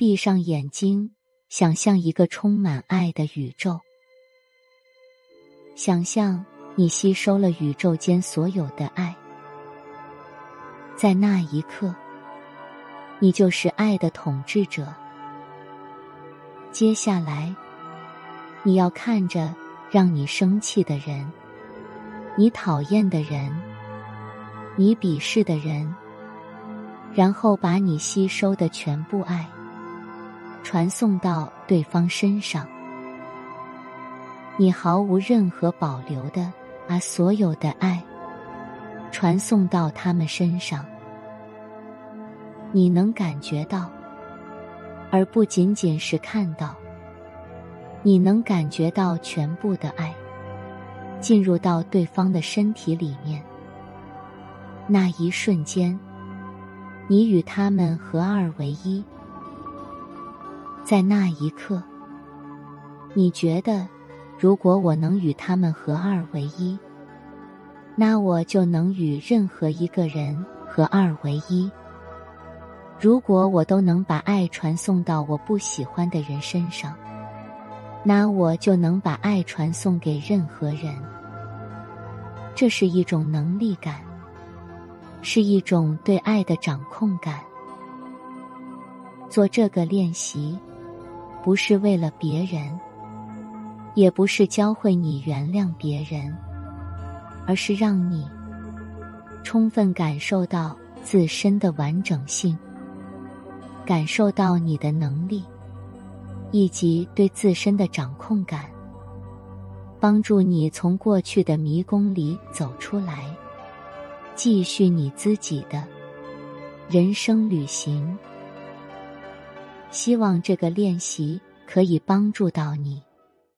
闭上眼睛，想象一个充满爱的宇宙。想象你吸收了宇宙间所有的爱，在那一刻，你就是爱的统治者。接下来，你要看着让你生气的人，你讨厌的人，你鄙视的人，然后把你吸收的全部爱。传送到对方身上，你毫无任何保留的把所有的爱传送到他们身上。你能感觉到，而不仅仅是看到。你能感觉到全部的爱进入到对方的身体里面。那一瞬间，你与他们合二为一。在那一刻，你觉得，如果我能与他们合二为一，那我就能与任何一个人合二为一。如果我都能把爱传送到我不喜欢的人身上，那我就能把爱传送给任何人。这是一种能力感，是一种对爱的掌控感。做这个练习。不是为了别人，也不是教会你原谅别人，而是让你充分感受到自身的完整性，感受到你的能力，以及对自身的掌控感，帮助你从过去的迷宫里走出来，继续你自己的人生旅行。希望这个练习可以帮助到你。